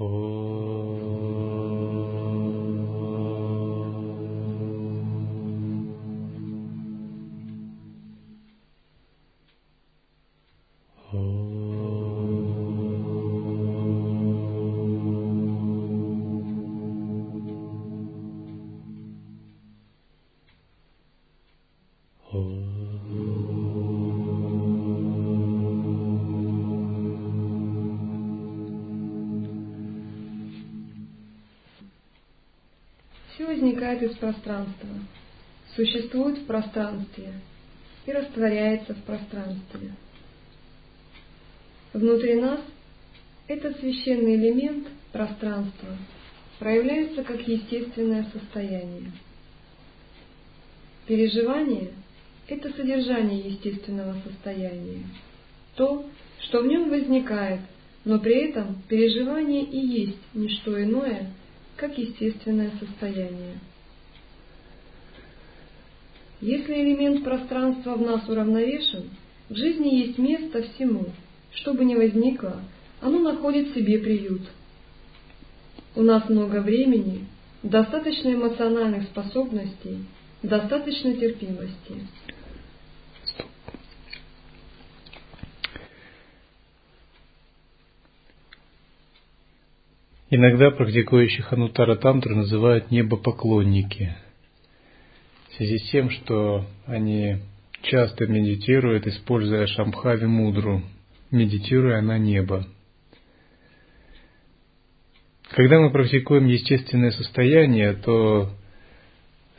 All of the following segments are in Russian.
Все возникает из пространства, существует в пространстве и растворяется в пространстве. Внутри нас этот священный элемент пространства проявляется как естественное состояние. Переживание – это содержание естественного состояния, то, что в нем возникает, но при этом переживание и есть не что иное, как естественное состояние. Если элемент пространства в нас уравновешен, в жизни есть место всему, что бы ни возникло, оно находит себе приют. У нас много времени, достаточно эмоциональных способностей, достаточно терпимости. Иногда практикующих Анутара Тантру называют небопоклонники. Связи с тем, что они часто медитируют, используя Шамхави Мудру, медитируя на небо. Когда мы практикуем естественное состояние, то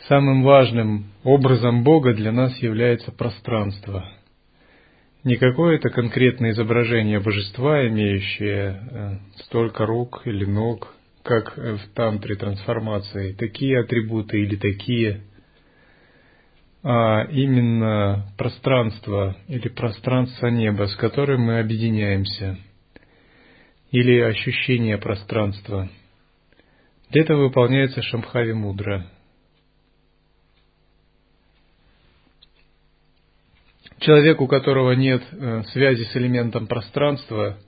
самым важным образом Бога для нас является пространство – не какое-то конкретное изображение божества, имеющее э, столько рук или ног, как в тантре трансформации, такие атрибуты или такие, а именно пространство или пространство неба, с которым мы объединяемся, или ощущение пространства. Для этого выполняется Шамхави Мудра – Человек, у которого нет э, связи с элементом пространства,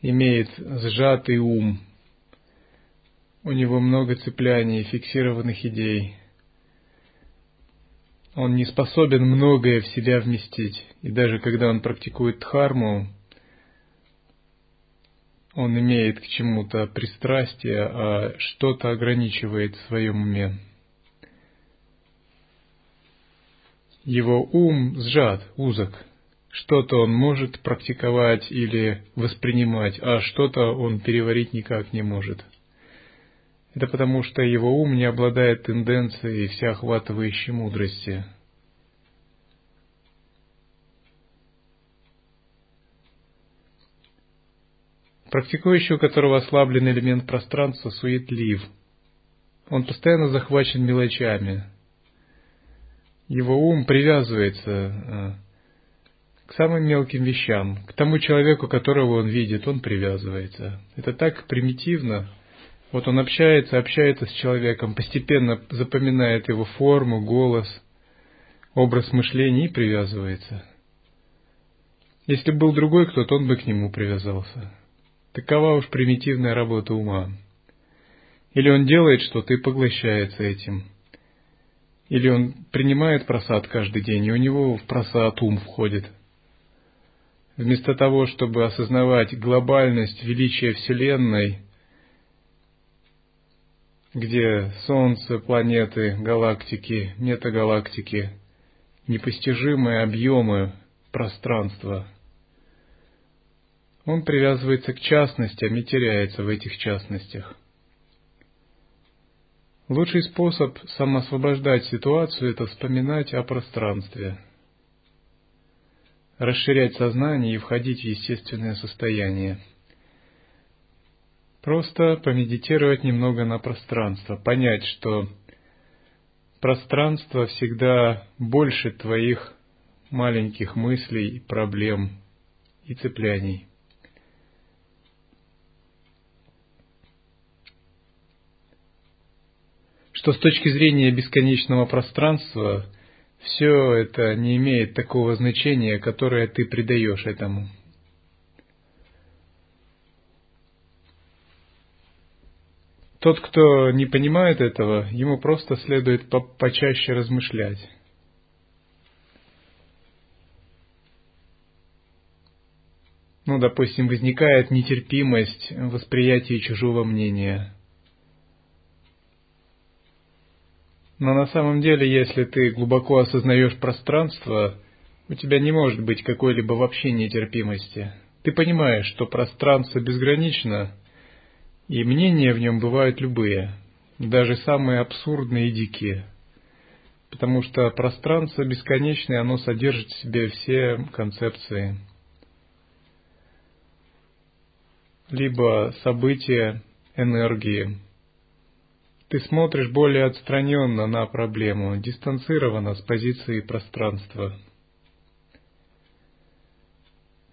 имеет сжатый ум, у него много цепляний, фиксированных идей. Он не способен многое в себя вместить. И даже когда он практикует дхарму, он имеет к чему-то пристрастие, а что-то ограничивает в своем уме. его ум сжат, узок. Что-то он может практиковать или воспринимать, а что-то он переварить никак не может. Это потому, что его ум не обладает тенденцией всеохватывающей мудрости. Практикующий, у которого ослаблен элемент пространства, суетлив. Он постоянно захвачен мелочами – его ум привязывается э, к самым мелким вещам, к тому человеку, которого он видит, он привязывается. Это так примитивно. Вот он общается, общается с человеком, постепенно запоминает его форму, голос, образ мышления и привязывается. Если был другой кто-то, он бы к нему привязался. Такова уж примитивная работа ума. Или он делает что-то и поглощается этим – или он принимает просад каждый день, и у него в просад ум входит. Вместо того, чтобы осознавать глобальность, величия Вселенной, где Солнце, планеты, галактики, метагалактики, непостижимые объемы пространства, он привязывается к частностям и теряется в этих частностях. Лучший способ самоосвобождать ситуацию – это вспоминать о пространстве, расширять сознание и входить в естественное состояние. Просто помедитировать немного на пространство, понять, что пространство всегда больше твоих маленьких мыслей, проблем и цепляний. что с точки зрения бесконечного пространства все это не имеет такого значения, которое ты придаешь этому. Тот, кто не понимает этого, ему просто следует по почаще размышлять. Ну, допустим, возникает нетерпимость в восприятии чужого мнения. Но на самом деле, если ты глубоко осознаешь пространство, у тебя не может быть какой-либо вообще нетерпимости. Ты понимаешь, что пространство безгранично, и мнения в нем бывают любые, даже самые абсурдные и дикие. Потому что пространство бесконечное, оно содержит в себе все концепции. Либо события, энергии. Ты смотришь более отстраненно на проблему, дистанцированно с позиции пространства –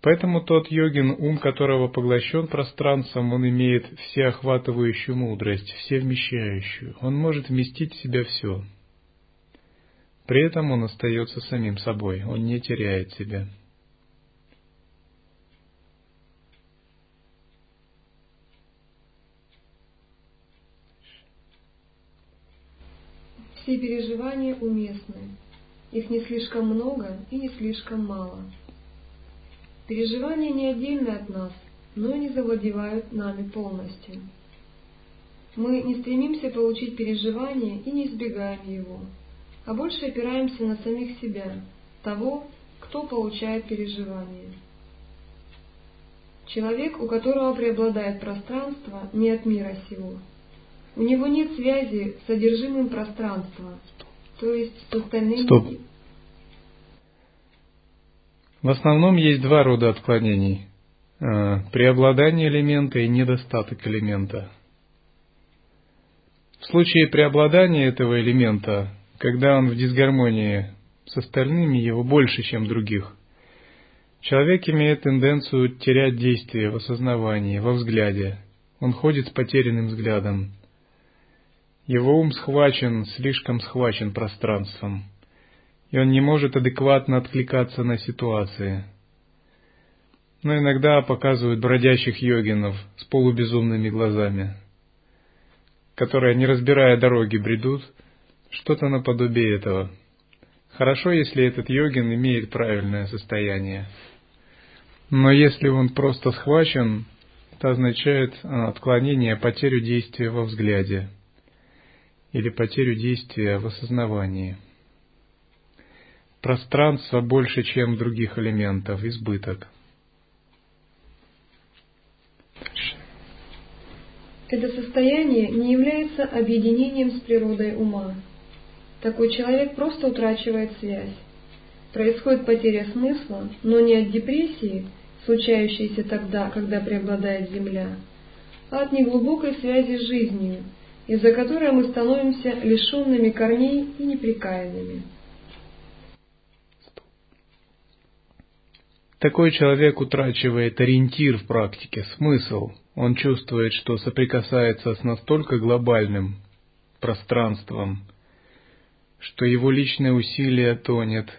Поэтому тот йогин, ум которого поглощен пространством, он имеет всеохватывающую мудрость, всевмещающую. Он может вместить в себя все. При этом он остается самим собой, он не теряет себя. Все переживания уместны. Их не слишком много и не слишком мало. Переживания не отдельны от нас, но и не завладевают нами полностью. Мы не стремимся получить переживание и не избегаем его, а больше опираемся на самих себя, того, кто получает переживание. Человек, у которого преобладает пространство, не от мира сего. У него нет связи с содержимым пространства, то есть с остальными Стоп. В основном есть два рода отклонений. Э, преобладание элемента и недостаток элемента. В случае преобладания этого элемента, когда он в дисгармонии с остальными, его больше, чем других, человек имеет тенденцию терять действие в осознавании, во взгляде. Он ходит с потерянным взглядом. Его ум схвачен, слишком схвачен пространством – и он не может адекватно откликаться на ситуации. Но иногда показывают бродящих йогинов с полубезумными глазами, которые, не разбирая дороги, бредут, что-то наподобие этого. Хорошо, если этот йогин имеет правильное состояние. Но если он просто схвачен, это означает а, отклонение, потерю действия во взгляде или потерю действия в осознавании пространства больше, чем других элементов, избыток. Это состояние не является объединением с природой ума. Такой человек просто утрачивает связь. Происходит потеря смысла, но не от депрессии, случающейся тогда, когда преобладает Земля, а от неглубокой связи с жизнью, из-за которой мы становимся лишенными корней и неприкаянными. Такой человек утрачивает ориентир в практике, смысл. Он чувствует, что соприкасается с настолько глобальным пространством, что его личное усилие тонет,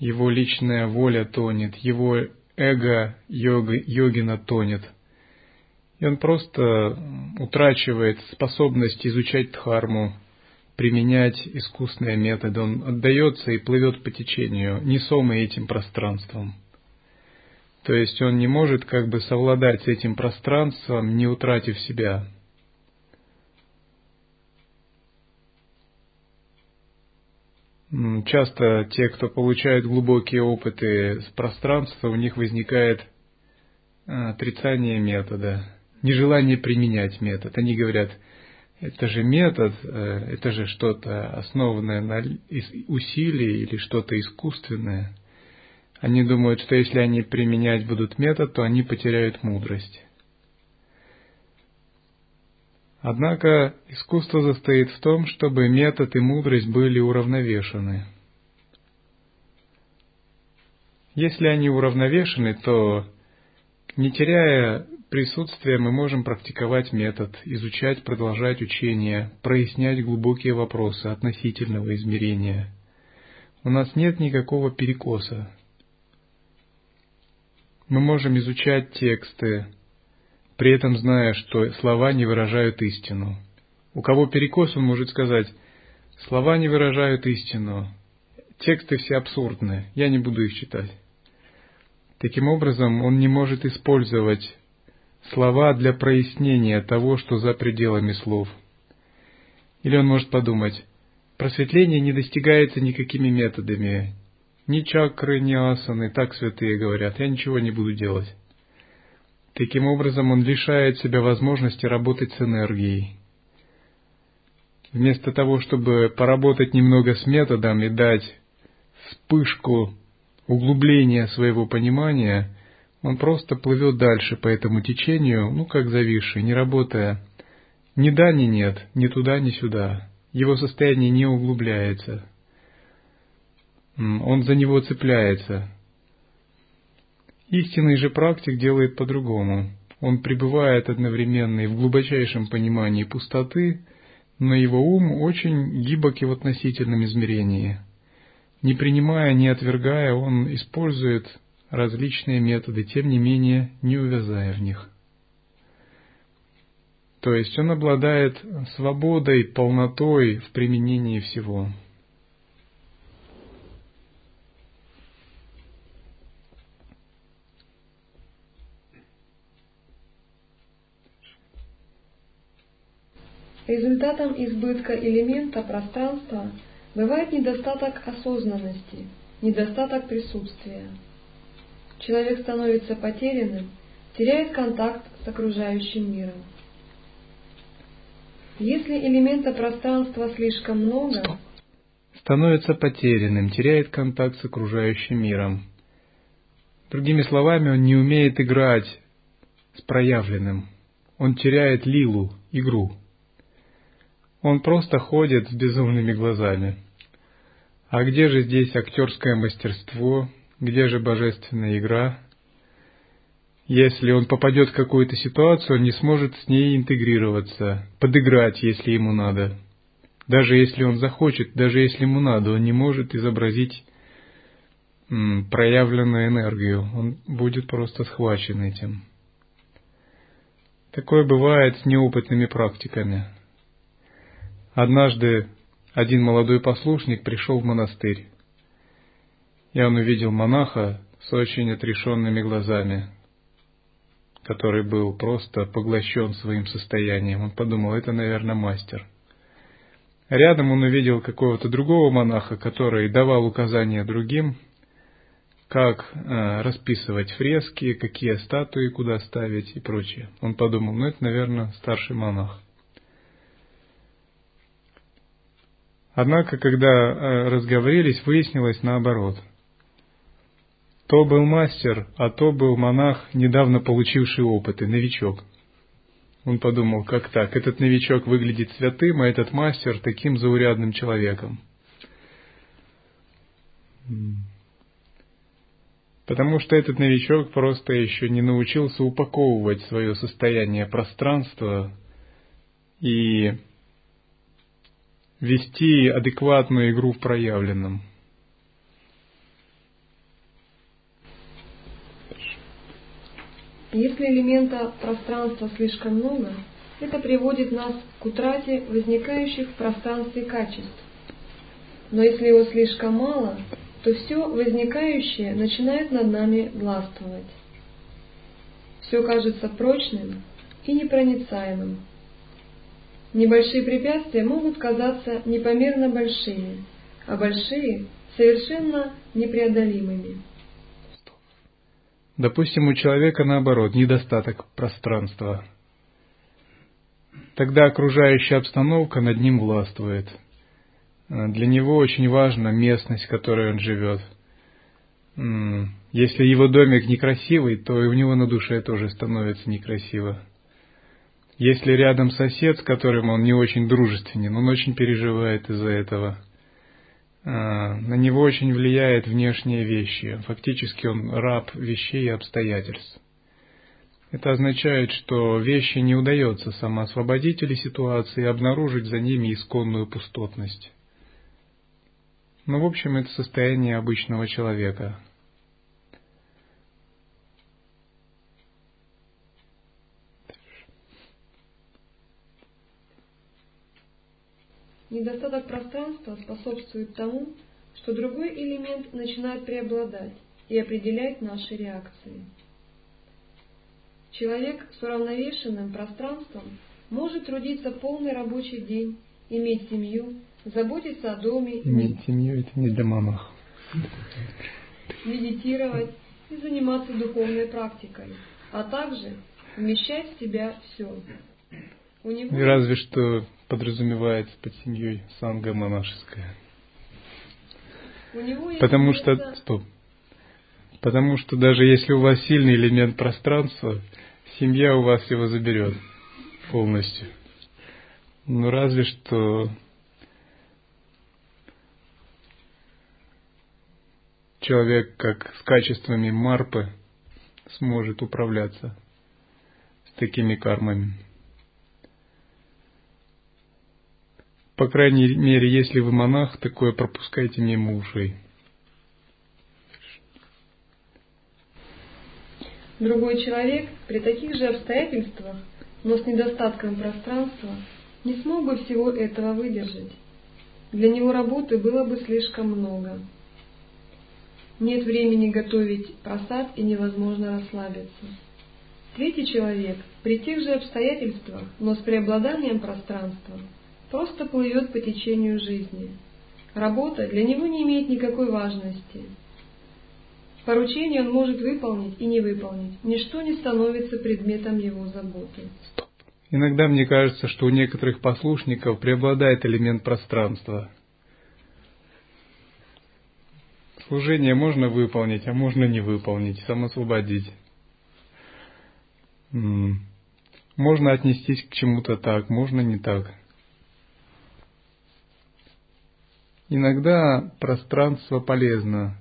его личная воля тонет, его эго йога, йогина тонет. И он просто утрачивает способность изучать дхарму, применять искусственные методы. Он отдается и плывет по течению, несомый этим пространством. То есть он не может как бы совладать с этим пространством, не утратив себя. Часто те, кто получают глубокие опыты с пространства, у них возникает а, отрицание метода, нежелание применять метод. Они говорят, это же метод, э, это же что-то основанное на усилии или что-то искусственное – они думают, что если они применять будут метод, то они потеряют мудрость. Однако искусство состоит в том, чтобы метод и мудрость были уравновешены. Если они уравновешены, то, не теряя присутствия, мы можем практиковать метод, изучать, продолжать учение, прояснять глубокие вопросы относительного измерения. У нас нет никакого перекоса, мы можем изучать тексты, при этом зная, что слова не выражают истину. У кого перекос, он может сказать, слова не выражают истину, тексты все абсурдны, я не буду их читать. Таким образом, он не может использовать слова для прояснения того, что за пределами слов. Или он может подумать, просветление не достигается никакими методами, ни чакры, ни асаны, так святые говорят, я ничего не буду делать. Таким образом, он лишает себя возможности работать с энергией. Вместо того, чтобы поработать немного с методом и дать вспышку углубления своего понимания, он просто плывет дальше по этому течению, ну, как зависший, не работая. Ни да, ни нет, ни туда, ни сюда. Его состояние не углубляется. Он за него цепляется. Истинный же практик делает по-другому. Он пребывает одновременно и в глубочайшем понимании пустоты, но его ум очень гибок и в относительном измерении. Не принимая, не отвергая, он использует различные методы, тем не менее не увязая в них. То есть он обладает свободой, полнотой в применении всего. Результатом избытка элемента пространства бывает недостаток осознанности, недостаток присутствия. Человек становится потерянным, теряет контакт с окружающим миром. Если элемента пространства слишком много, становится потерянным, теряет контакт с окружающим миром. Другими словами, он не умеет играть с проявленным. Он теряет лилу, игру. Он просто ходит с безумными глазами. А где же здесь актерское мастерство, где же божественная игра? Если он попадет в какую-то ситуацию, он не сможет с ней интегрироваться, подыграть, если ему надо. Даже если он захочет, даже если ему надо, он не может изобразить проявленную энергию, он будет просто схвачен этим. Такое бывает с неопытными практиками. Однажды один молодой послушник пришел в монастырь, и он увидел монаха с очень отрешенными глазами, который был просто поглощен своим состоянием. Он подумал, это, наверное, мастер. Рядом он увидел какого-то другого монаха, который давал указания другим, как э, расписывать фрески, какие статуи куда ставить и прочее. Он подумал, ну это, наверное, старший монах. Однако, когда э, разговорились, выяснилось наоборот. То был мастер, а то был монах, недавно получивший опыт, и новичок. Он подумал, как так, этот новичок выглядит святым, а этот мастер таким заурядным человеком. Потому что этот новичок просто еще не научился упаковывать свое состояние пространства и вести адекватную игру в проявленном. Если элемента пространства слишком много, это приводит нас к утрате возникающих в пространстве качеств. Но если его слишком мало, то все возникающее начинает над нами властвовать. Все кажется прочным и непроницаемым. Небольшие препятствия могут казаться непомерно большими, а большие – совершенно непреодолимыми. Допустим, у человека наоборот, недостаток пространства. Тогда окружающая обстановка над ним властвует. Для него очень важна местность, в которой он живет. Если его домик некрасивый, то и у него на душе тоже становится некрасиво. Если рядом сосед, с которым он не очень дружественен, он очень переживает из-за этого. А, на него очень влияет внешние вещи. Фактически он раб вещей и обстоятельств. Это означает, что вещи не удается самоосвободить или ситуации обнаружить за ними исконную пустотность. Но, ну, в общем, это состояние обычного человека – Недостаток пространства способствует тому, что другой элемент начинает преобладать и определять наши реакции. Человек с уравновешенным пространством может трудиться полный рабочий день, иметь семью, заботиться о доме, Иметь семью это не для мамах. медитировать и заниматься духовной практикой, а также вмещать в себя все. У него разве что подразумевается под семьей санга монашеская. Потому что, стоп, потому что даже если у вас сильный элемент пространства, семья у вас его заберет полностью. Ну разве что человек как с качествами марпы сможет управляться с такими кармами. По крайней мере, если вы монах, такое пропускайте мимо ушей. Другой человек при таких же обстоятельствах, но с недостатком пространства, не смог бы всего этого выдержать. Для него работы было бы слишком много. Нет времени готовить просад и невозможно расслабиться. Третий человек при тех же обстоятельствах, но с преобладанием пространства, просто плывет по течению жизни. Работа для него не имеет никакой важности. Поручение он может выполнить и не выполнить. Ничто не становится предметом его заботы. Иногда мне кажется, что у некоторых послушников преобладает элемент пространства. Служение можно выполнить, а можно не выполнить, самосвободить. Можно отнестись к чему-то так, можно не так. Иногда пространство полезно,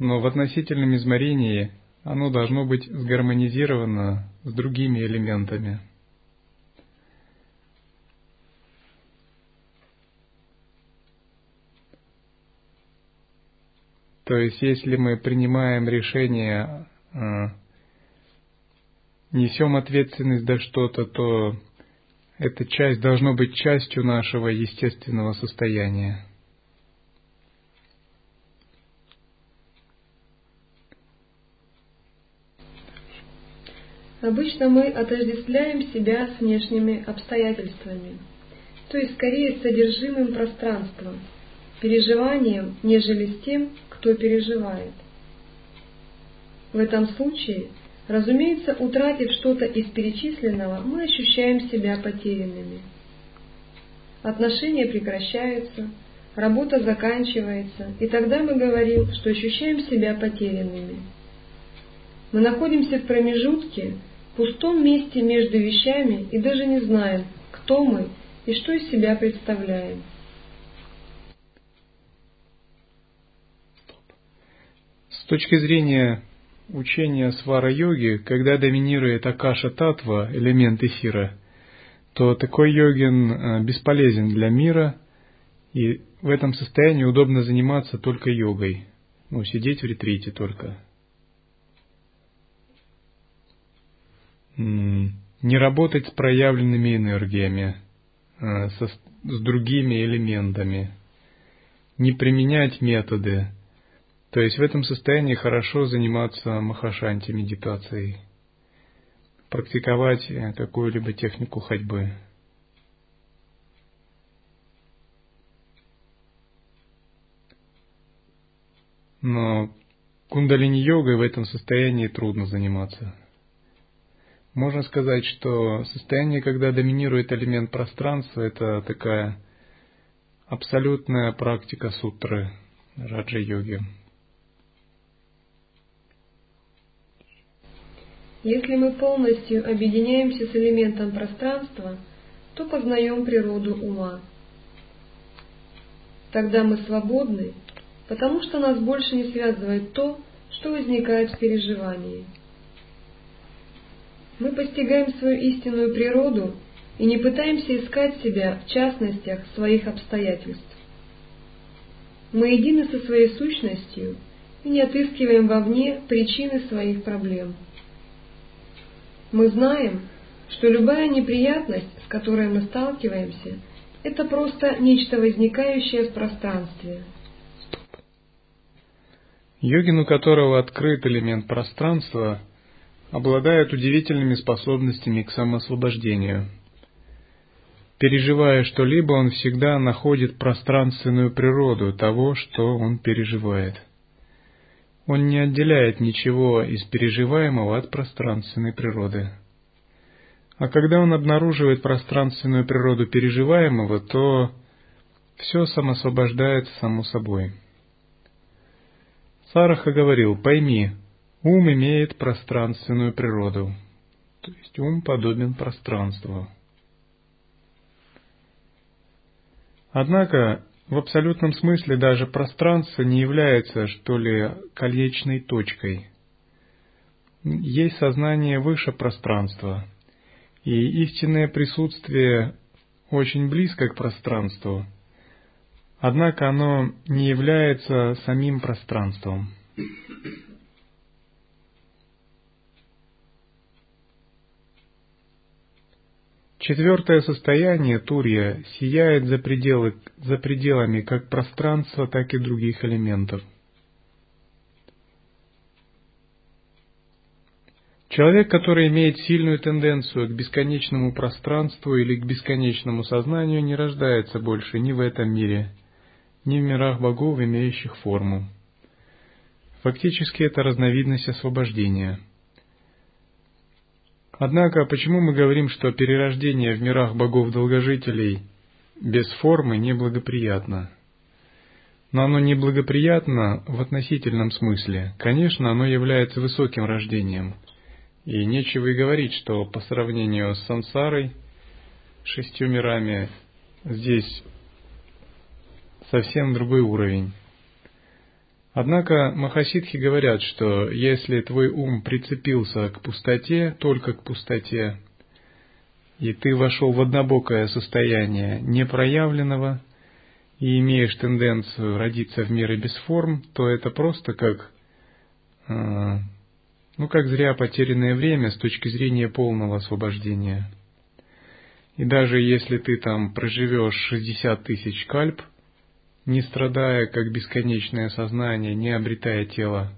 но в относительном измерении оно должно быть сгармонизировано с другими элементами. То есть, если мы принимаем решение, э, несем ответственность за что-то, то эта часть должна быть частью нашего естественного состояния. Обычно мы отождествляем себя с внешними обстоятельствами, то есть скорее с содержимым пространства, переживанием, нежели с тем, кто переживает. В этом случае, разумеется, утратив что-то из перечисленного, мы ощущаем себя потерянными. Отношения прекращаются, работа заканчивается, и тогда мы говорим, что ощущаем себя потерянными. Мы находимся в промежутке, в пустом месте между вещами и даже не знаем, кто мы и что из себя представляем. С точки зрения учения свара-йоги, когда доминирует акаша-татва, элемент эфира, то такой йогин э, бесполезен для мира, и в этом состоянии удобно заниматься только йогой, ну, сидеть в ретрите только. М, Не работать с проявленными энергиями, э, со- с другими элементами, не применять методы, то есть в этом состоянии хорошо заниматься махашанти медитацией, практиковать э, какую-либо технику ходьбы. Но кундалини-йогой в этом состоянии трудно заниматься. Можно сказать, что состояние, когда доминирует элемент пространства, это такая абсолютная практика сутры раджа-йоги. Если мы полностью объединяемся с элементом пространства, то познаем природу ума. Тогда мы свободны, потому что нас больше не связывает то, что возникает в переживании. Мы постигаем свою истинную природу и не пытаемся искать себя в частностях своих обстоятельств. Мы едины со своей сущностью и не отыскиваем вовне причины своих проблем. Мы знаем, что любая неприятность, с которой мы сталкиваемся, Это просто нечто возникающее в пространстве. Йогин, у которого открыт элемент пространства, обладает удивительными способностями к самоосвобождению. Переживая что-либо, он всегда находит пространственную природу того, что он переживает. Он не отделяет ничего из переживаемого от пространственной природы. А когда он обнаруживает пространственную природу переживаемого, то все самосвобождается само собой. Сараха говорил, пойми, ум имеет пространственную природу, то есть ум подобен пространству. Однако в абсолютном смысле даже пространство не является, что ли, колечной точкой. Есть сознание выше пространства, и истинное присутствие очень близко к пространству – Однако оно не является самим пространством. Четвертое состояние Турья сияет за, пределы, за пределами как пространства, так и других элементов. Человек, который имеет сильную тенденцию к бесконечному пространству или к бесконечному сознанию, не рождается больше ни в этом мире, ни в мирах богов, имеющих форму. Фактически это разновидность освобождения. Однако, почему мы говорим, что перерождение в мирах богов-долгожителей без формы неблагоприятно? Но оно неблагоприятно в относительном смысле. Конечно, оно является высоким рождением. И нечего и говорить, что по сравнению с сансарой, шестью мирами, здесь совсем другой уровень. Однако махасидхи говорят, что если твой ум прицепился к пустоте, только к пустоте, и ты вошел в однобокое состояние непроявленного и имеешь тенденцию родиться в мире без форм, то это просто как, э, ну, как зря потерянное время с точки зрения полного освобождения. И даже если ты там проживешь 60 тысяч кальп, не страдая, как бесконечное сознание, не обретая тело.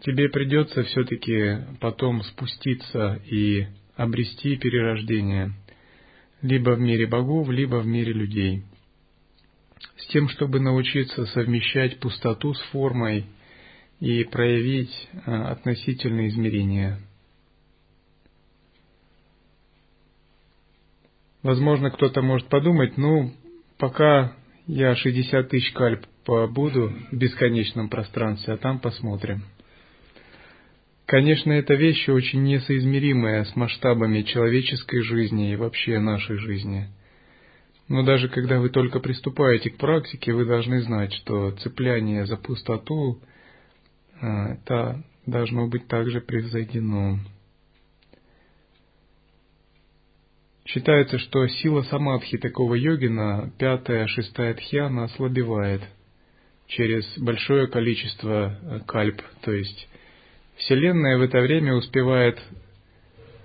Тебе придется все-таки потом спуститься и обрести перерождение, либо в мире богов, либо в мире людей, с тем, чтобы научиться совмещать пустоту с формой и проявить а, относительные измерения. Возможно, кто-то может подумать, ну, пока я 60 тысяч кальп побуду в бесконечном пространстве, а там посмотрим. Конечно, эта вещь очень несоизмеримая с масштабами человеческой жизни и вообще нашей жизни. Но даже когда вы только приступаете к практике, вы должны знать, что цепляние за пустоту а, это должно быть также превзойдено. Считается, что сила самадхи такого йогина, пятая, шестая тхьяна, ослабевает через большое количество э, кальп, то есть Вселенная в это время успевает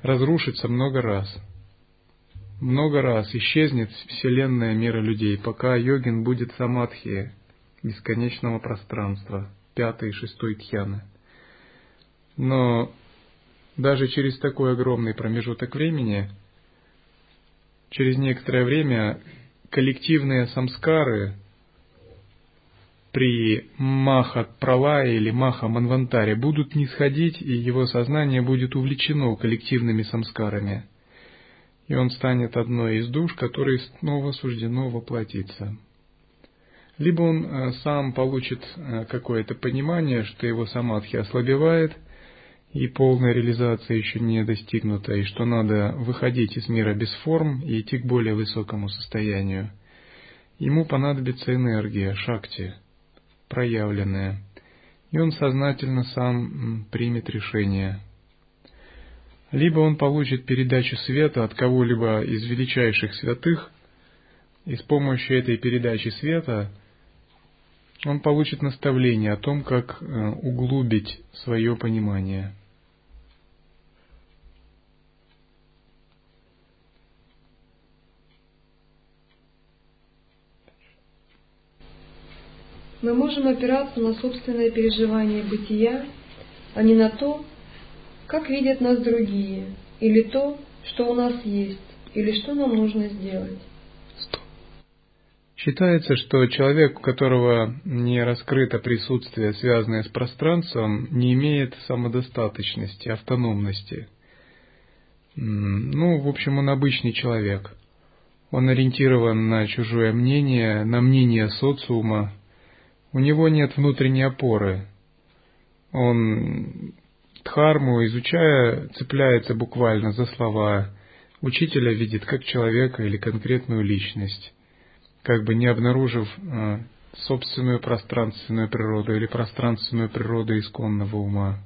разрушиться много раз. Много раз исчезнет Вселенная мира людей, пока йогин будет самадхи бесконечного пространства, пятой и шестой тхьяны. Но даже через такой огромный промежуток времени – через некоторое время коллективные самскары при маха пралае или маха манвантаре будут нисходить, и его сознание будет увлечено коллективными самскарами. И он станет одной из душ, которой снова суждено воплотиться. Либо он э, сам получит э, какое-то понимание, что его самадхи ослабевает – и полная реализация еще не достигнута, и что надо выходить из мира без форм и идти к более высокому состоянию. Ему понадобится энергия, шакти, проявленная, и он сознательно сам примет решение. Либо он получит передачу света от кого-либо из величайших святых, и с помощью этой передачи света он получит наставление о том, как э, углубить свое понимание – мы можем опираться на собственное переживание бытия, а не на то, как видят нас другие, или то, что у нас есть, или что нам нужно сделать. Считается, что человек, у которого не раскрыто присутствие, связанное с пространством, не имеет самодостаточности, автономности. Ну, в общем, он обычный человек. Он ориентирован на чужое мнение, на мнение социума. У него нет внутренней опоры. Он дхарму, изучая, цепляется буквально за слова. Учителя видит как человека или конкретную личность как бы не обнаружив э, собственную пространственную природу или пространственную природу исконного ума.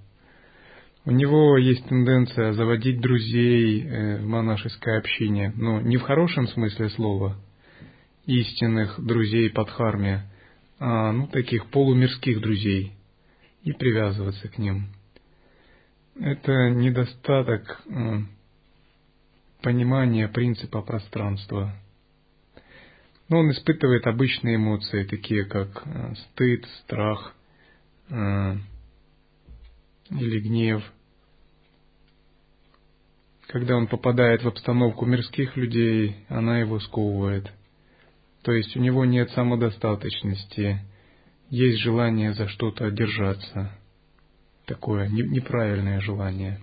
У него есть тенденция заводить друзей э, в монашеское общение, но не в хорошем смысле слова, истинных друзей под харме, а ну, таких полумирских друзей, и привязываться к ним. Это недостаток э, понимания принципа пространства – но он испытывает обычные эмоции, такие как э, стыд, страх или гнев. Когда он попадает в обстановку мирских людей, она его сковывает. То есть у него нет самодостаточности, есть желание за что-то держаться. Такое неправильное желание.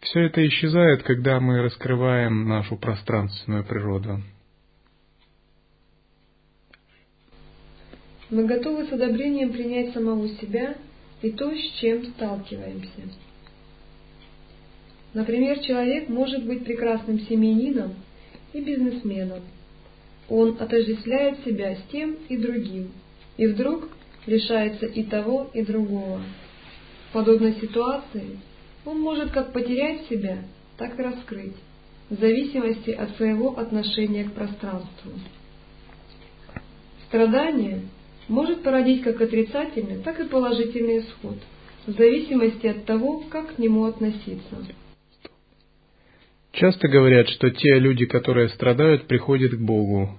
Все это исчезает, когда мы раскрываем нашу пространственную природу. мы готовы с одобрением принять самого себя и то, с чем сталкиваемся. Например, человек может быть прекрасным семьянином и бизнесменом. Он отождествляет себя с тем и другим, и вдруг лишается и того, и другого. В подобной ситуации он может как потерять себя, так и раскрыть, в зависимости от своего отношения к пространству. Страдание может породить как отрицательный, так и положительный исход, в зависимости от того, как к нему относиться. Часто говорят, что те люди, которые страдают, приходят к Богу.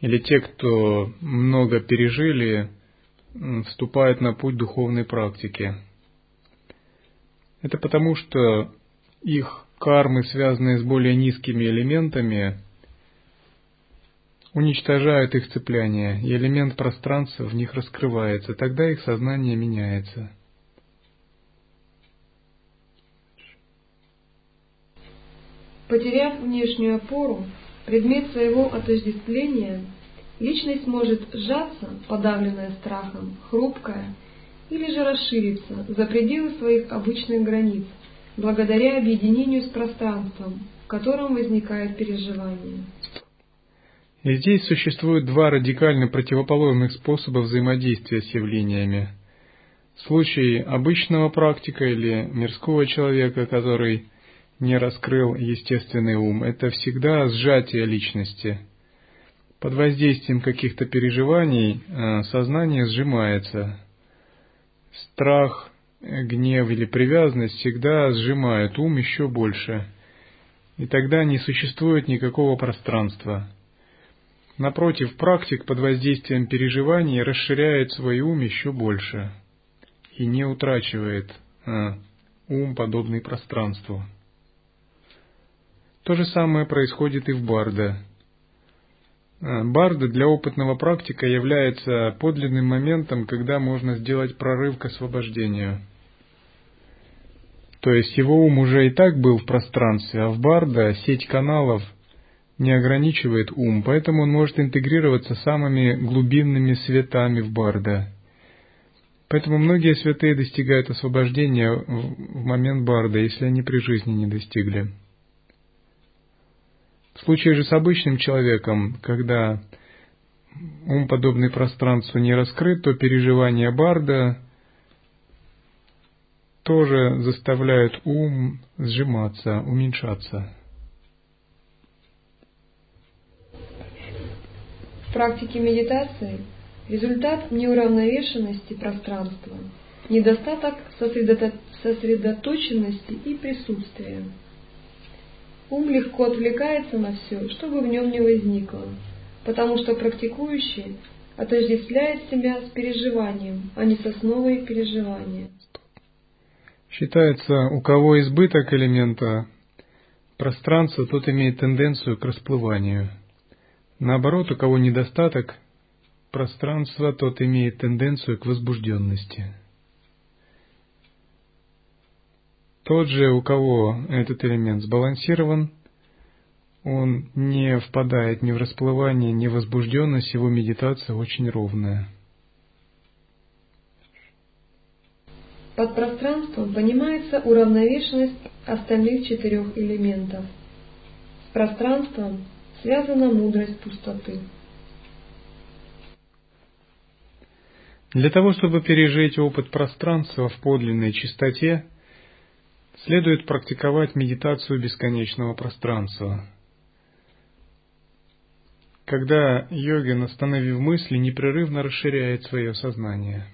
Или те, кто много пережили, вступают на путь духовной практики. Это потому, что их кармы, связанные с более низкими элементами, уничтожают их цепляние, и элемент пространства в них раскрывается, тогда их сознание меняется. Потеряв внешнюю опору, предмет своего отождествления, личность может сжаться, подавленная страхом, хрупкая, или же расшириться за пределы своих обычных границ, благодаря объединению с пространством, в котором возникает переживание. И здесь существует два радикально противоположных способа взаимодействия с явлениями. В случае обычного практика или мирского человека, который не раскрыл естественный ум, это всегда сжатие личности. Под воздействием каких-то переживаний э, сознание сжимается. Страх, гнев или привязанность всегда сжимают ум еще больше. И тогда не существует никакого пространства. Напротив, практик под воздействием переживаний расширяет свой ум еще больше и не утрачивает а, ум, подобный пространству. То же самое происходит и в барда. Барда для опытного практика является подлинным моментом, когда можно сделать прорыв к освобождению. То есть его ум уже и так был в пространстве, а в барда сеть каналов – не ограничивает ум, поэтому он может интегрироваться самыми глубинными светами в барда. Поэтому многие святые достигают освобождения в момент барда, если они при жизни не достигли. В случае же с обычным человеком, когда ум, подобный пространству, не раскрыт, то переживания барда тоже заставляют ум сжиматься, уменьшаться. практике медитации результат неуравновешенности пространства, недостаток сосредоточенности и присутствия. Ум легко отвлекается на все, что бы в нем не возникло, потому что практикующий отождествляет себя с переживанием, а не с основой переживания. Считается, у кого избыток элемента пространства, тот имеет тенденцию к расплыванию. Наоборот, у кого недостаток пространства, тот имеет тенденцию к возбужденности. Тот же, у кого этот элемент сбалансирован, он не впадает ни в расплывание, ни в возбужденность, его медитация очень ровная. Под пространством понимается уравновешенность остальных четырех элементов. С пространством связана мудрость пустоты. Для того, чтобы пережить опыт пространства в подлинной чистоте, следует практиковать медитацию бесконечного пространства – когда йогин, остановив мысли, непрерывно расширяет свое сознание.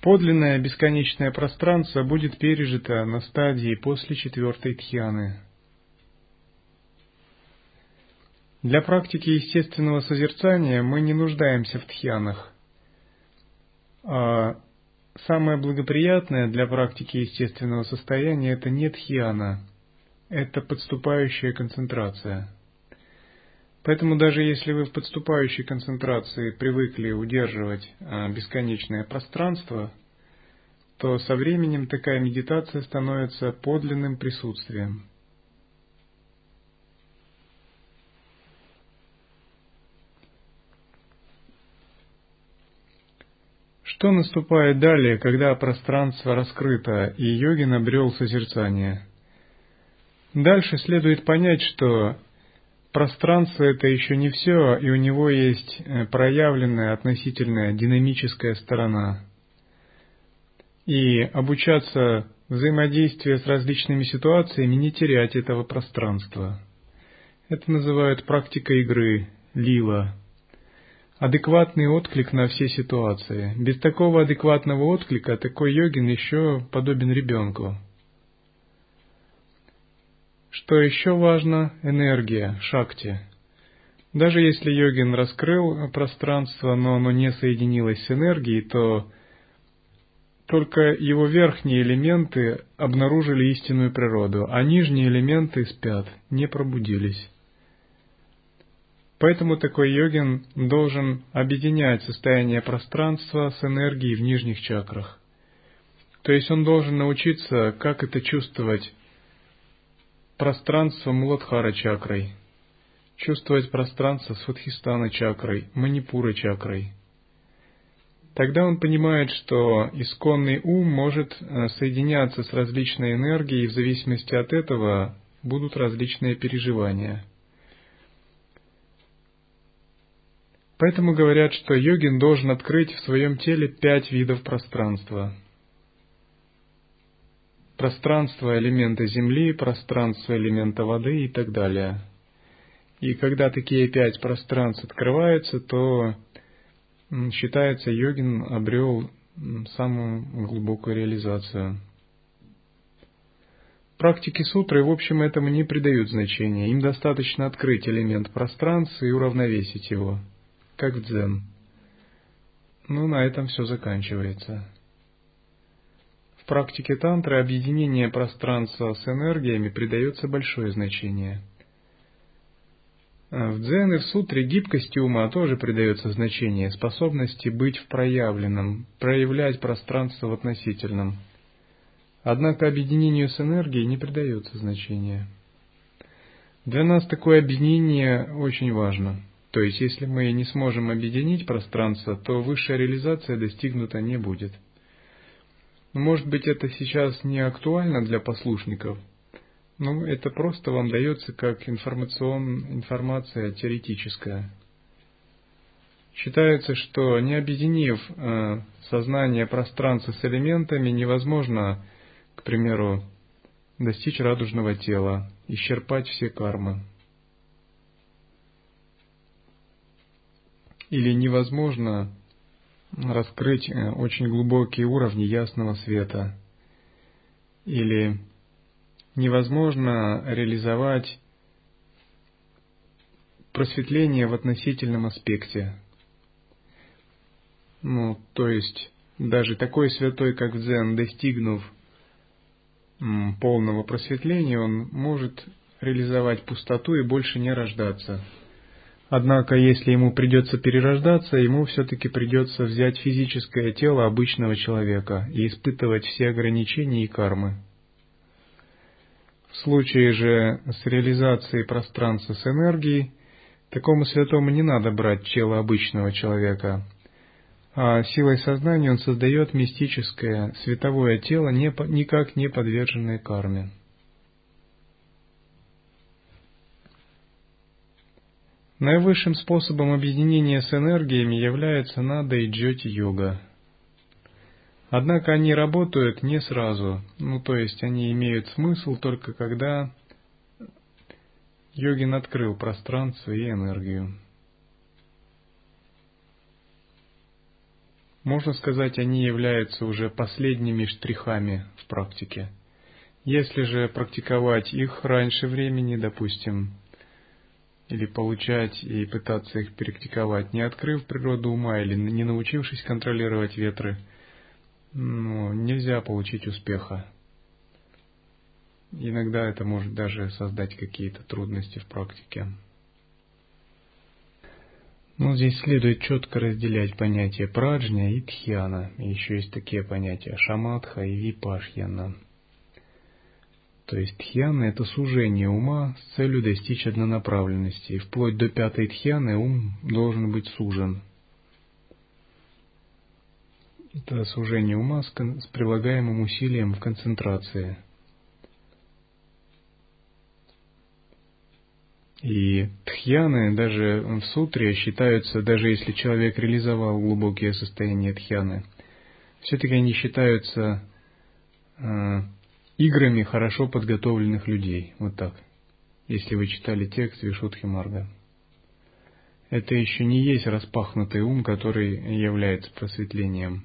Подлинное бесконечное пространство будет пережито на стадии после четвертой тхьяны. Для практики естественного созерцания мы не нуждаемся в тхьянах, а самое благоприятное для практики естественного состояния это не тхьяна, это подступающая концентрация. Поэтому даже если вы в подступающей концентрации привыкли удерживать а, бесконечное пространство, то со временем такая медитация становится подлинным присутствием – Что наступает далее, когда пространство раскрыто и йогин обрел созерцание? Дальше следует понять, что пространство это еще не все, и у него есть э, проявленная относительная динамическая сторона. И обучаться взаимодействию с различными ситуациями, не терять этого пространства. Это называют практикой игры, лила – адекватный отклик на все ситуации. Без такого адекватного отклика такой йогин еще подобен ребенку. Что еще важно? Энергия, шакти. Даже если йогин раскрыл пространство, но оно не соединилось с энергией, то только его верхние элементы обнаружили истинную природу, а нижние элементы спят, не пробудились. Поэтому такой йогин должен объединять состояние пространства с энергией в нижних чакрах. То есть он должен научиться, как это чувствовать пространство Муладхара чакрой, чувствовать пространство Сватхистана чакрой, Манипура чакрой. Тогда он понимает, что исконный ум может э, соединяться с различной энергией, и в зависимости от этого будут различные переживания – Поэтому говорят, что йогин должен открыть в своем теле пять видов пространства. Пространство элемента земли, пространство элемента воды и так далее. И когда такие пять пространств открываются, то считается, йогин обрел самую глубокую реализацию. Практики сутры, в общем, этому не придают значения. Им достаточно открыть элемент пространства и уравновесить его – как в дзен. Ну, на этом все заканчивается. В практике тантры объединение пространства с энергиями придается большое значение. В дзен и в сутре гибкости ума тоже придается значение, способности быть в проявленном, проявлять пространство в относительном. Однако объединению с энергией не придается значения. Для нас такое объединение очень важно – то есть, если мы не сможем объединить пространство, то высшая реализация достигнута не будет. Может быть, это сейчас не актуально для послушников, но это просто вам дается как информацион, информация теоретическая. Считается, что не объединив э, сознание пространства с элементами, невозможно, к примеру, достичь радужного тела, исчерпать все кармы. Или невозможно раскрыть э, очень глубокие уровни ясного света, или невозможно реализовать просветление в относительном аспекте. Ну, то есть, даже такой святой, как Дзен, достигнув полного просветления, он может реализовать пустоту и больше не рождаться. Однако, если ему придется перерождаться, ему все-таки придется взять физическое тело обычного человека и испытывать все ограничения и кармы. В случае же с реализацией пространства с энергией, такому святому не надо брать тело обычного человека, а силой сознания он создает мистическое световое тело, никак не подверженное карме. Наивысшим способом объединения с энергиями является нада и джоти йога. Однако они работают не сразу, ну то есть они имеют смысл только когда йогин открыл пространство и энергию. Можно сказать, они являются уже последними штрихами в практике. Если же практиковать их раньше времени, допустим, или получать и пытаться их практиковать, не открыв природу ума или не научившись контролировать ветры, ну, нельзя получить успеха. Иногда это может даже создать какие-то трудности в практике. Ну, здесь следует четко разделять понятия праджня и тхьяна. И еще есть такие понятия шаматха и випашьяна. То есть тхьяна – это сужение ума с целью достичь однонаправленности. И вплоть до пятой тхьяны ум должен быть сужен. Это сужение ума с, с прилагаемым усилием в концентрации. И тхьяны даже в сутре считаются, даже если человек реализовал глубокие состояния тхьяны, все-таки они считаются э, играми хорошо подготовленных людей. Вот так. Если вы читали текст Вишудхи Марга. Это еще не есть распахнутый ум, который является просветлением.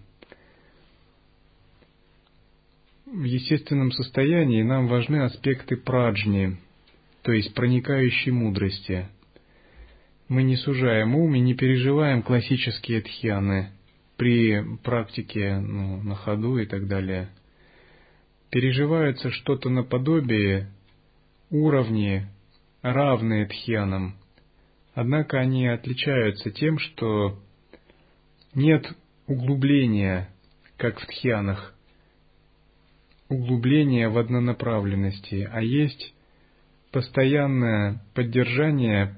В естественном состоянии нам важны аспекты праджни, то есть проникающей мудрости. Мы не сужаем ум и не переживаем классические тхьяны при практике ну, на ходу и так далее – переживается что-то наподобие уровни, равные тхьянам. Однако они отличаются тем, что нет углубления, как в тхьянах, углубления в однонаправленности, а есть постоянное поддержание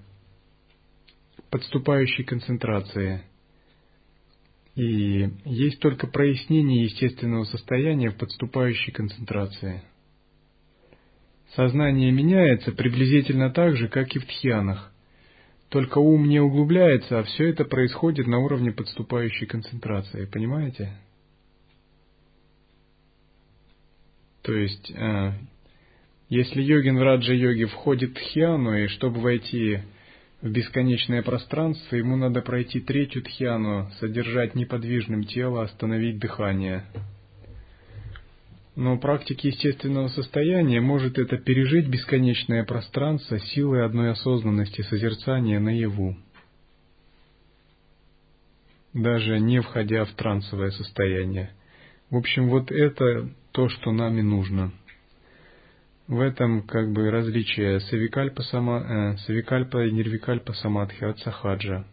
подступающей концентрации – и есть только прояснение естественного состояния в подступающей концентрации. Сознание меняется приблизительно так же, как и в тхьянах. Только ум не углубляется, а все это происходит на уровне подступающей концентрации. Понимаете? То есть, э, если йогин в раджа-йоге входит в тхьяну, и чтобы войти в бесконечное пространство, ему надо пройти третью тхьяну, содержать неподвижным тело, остановить дыхание. Но практики естественного состояния может это пережить бесконечное пространство силой одной осознанности созерцания наяву, даже не входя в трансовое состояние. В общем, вот это то, что нам и нужно – в этом как бы различие савикальпа, сама, э, савикальпа и нирвикальпа самадхи от сахаджа.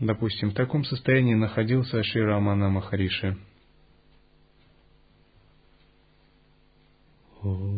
Допустим, в таком состоянии находился Ширамана Махариши. Oh.